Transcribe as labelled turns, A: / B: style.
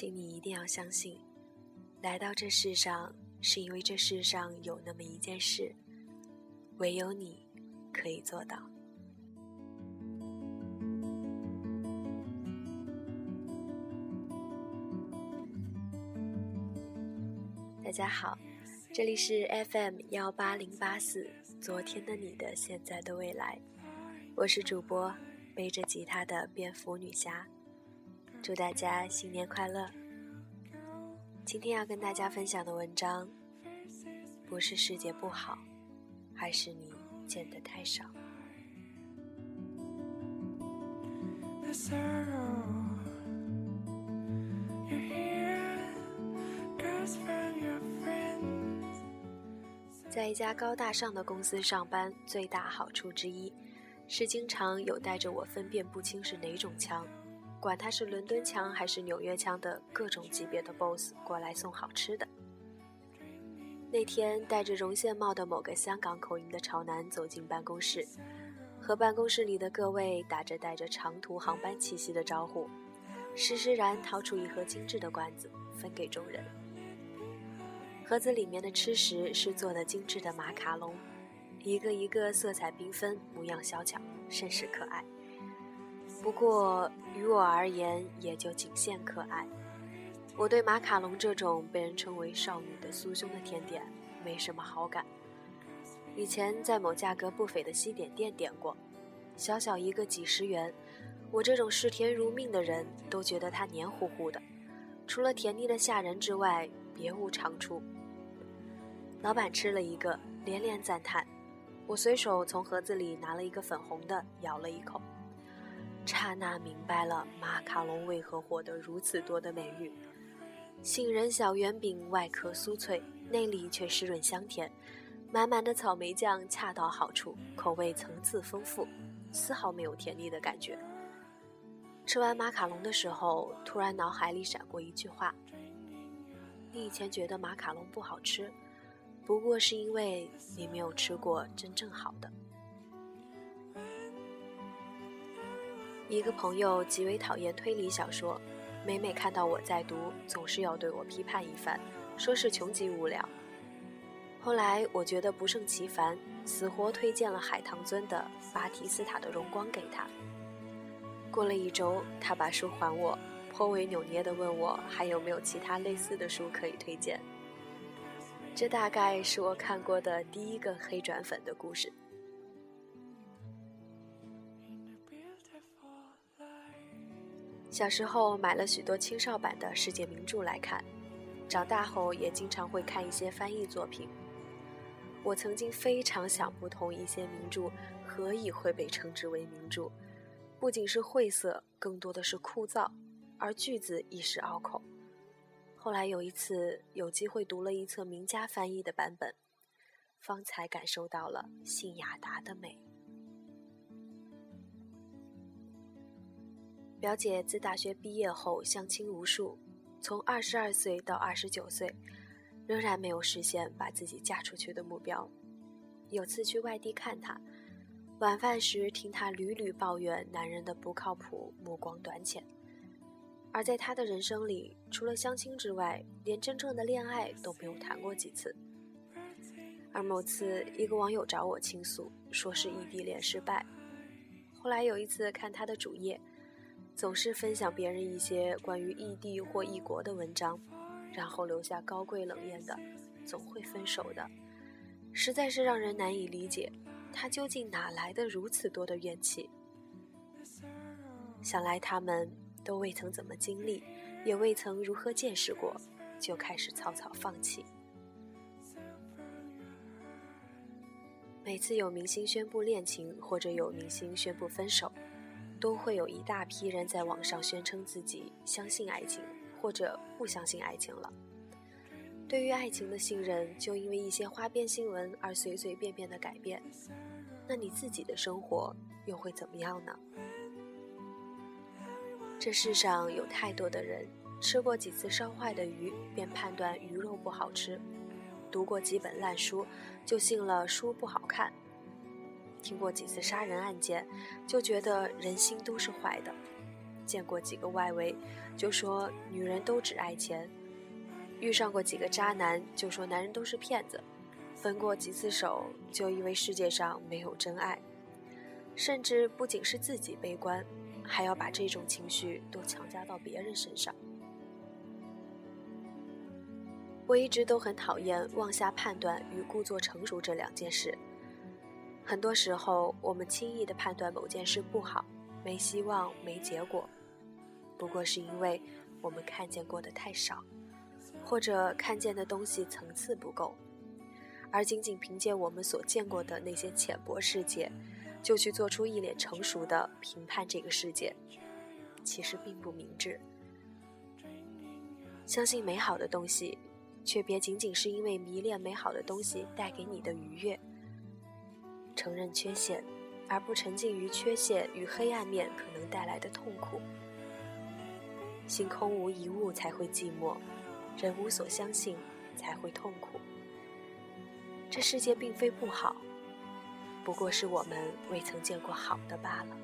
A: 请你一定要相信，来到这世上是因为这世上有那么一件事，唯有你可以做到。大家好，这里是 FM 幺八零八四，昨天的你的现在的未来，我是主播背着吉他的蝙蝠女侠，祝大家新年快乐。今天要跟大家分享的文章，不是世界不好，而是你见得太少。在一家高大上的公司上班，最大好处之一是经常有带着我分辨不清是哪种枪，管他是伦敦腔还是纽约腔的各种级别的 BOSS 过来送好吃的。那天戴着绒线帽的某个香港口音的潮男走进办公室，和办公室里的各位打着带着长途航班气息的招呼，施施然掏出一盒精致的罐子分给众人。盒子里面的吃食是做的精致的马卡龙，一个一个色彩缤纷，模样小巧，甚是可爱。不过于我而言，也就仅限可爱。我对马卡龙这种被人称为少女的酥胸的甜点没什么好感。以前在某价格不菲的西点店点过，小小一个几十元，我这种视甜如命的人都觉得它黏糊糊的，除了甜腻的吓人之外，别无长处。老板吃了一个，连连赞叹。我随手从盒子里拿了一个粉红的，咬了一口，刹那明白了马卡龙为何获得如此多的美誉。杏仁小圆饼外壳酥脆，内里却湿润香甜，满满的草莓酱恰到好处，口味层次丰富，丝毫没有甜腻的感觉。吃完马卡龙的时候，突然脑海里闪过一句话：你以前觉得马卡龙不好吃。不过是因为你没有吃过真正好的。一个朋友极为讨厌推理小说，每每看到我在读，总是要对我批判一番，说是穷极无聊。后来我觉得不胜其烦，死活推荐了海棠尊的《巴提斯塔的荣光》给他。过了一周，他把书还我，颇为扭捏地问我还有没有其他类似的书可以推荐。这大概是我看过的第一个黑转粉的故事。小时候买了许多青少版的世界名著来看，长大后也经常会看一些翻译作品。我曾经非常想不通一些名著何以会被称之为名著，不仅是晦涩，更多的是枯燥，而句子亦是拗口。后来有一次有机会读了一册名家翻译的版本，方才感受到了信雅达的美。表姐自大学毕业后相亲无数，从二十二岁到二十九岁，仍然没有实现把自己嫁出去的目标。有次去外地看她，晚饭时听她屡屡抱怨男人的不靠谱、目光短浅。而在他的人生里，除了相亲之外，连真正的恋爱都没有谈过几次。而某次，一个网友找我倾诉，说是异地恋失败。后来有一次看他的主页，总是分享别人一些关于异地或异国的文章，然后留下高贵冷艳的“总会分手的”，实在是让人难以理解，他究竟哪来的如此多的怨气？想来他们。都未曾怎么经历，也未曾如何见识过，就开始草草放弃。每次有明星宣布恋情，或者有明星宣布分手，都会有一大批人在网上宣称自己相信爱情，或者不相信爱情了。对于爱情的信任，就因为一些花边新闻而随随便便的改变。那你自己的生活又会怎么样呢？这世上有太多的人，吃过几次烧坏的鱼，便判断鱼肉不好吃；读过几本烂书，就信了书不好看；听过几次杀人案件，就觉得人心都是坏的；见过几个外围，就说女人都只爱钱；遇上过几个渣男，就说男人都是骗子；分过几次手，就以为世界上没有真爱。甚至不仅是自己悲观，还要把这种情绪都强加到别人身上。我一直都很讨厌妄下判断与故作成熟这两件事。很多时候，我们轻易的判断某件事不好、没希望、没结果，不过是因为我们看见过的太少，或者看见的东西层次不够，而仅仅凭借我们所见过的那些浅薄世界，就去做出一脸成熟的评判这个世界，其实并不明智。相信美好的东西。却别仅仅是因为迷恋美好的东西带给你的愉悦。承认缺陷，而不沉浸于缺陷与黑暗面可能带来的痛苦。心空无一物才会寂寞，人无所相信才会痛苦。这世界并非不好，不过是我们未曾见过好的罢了。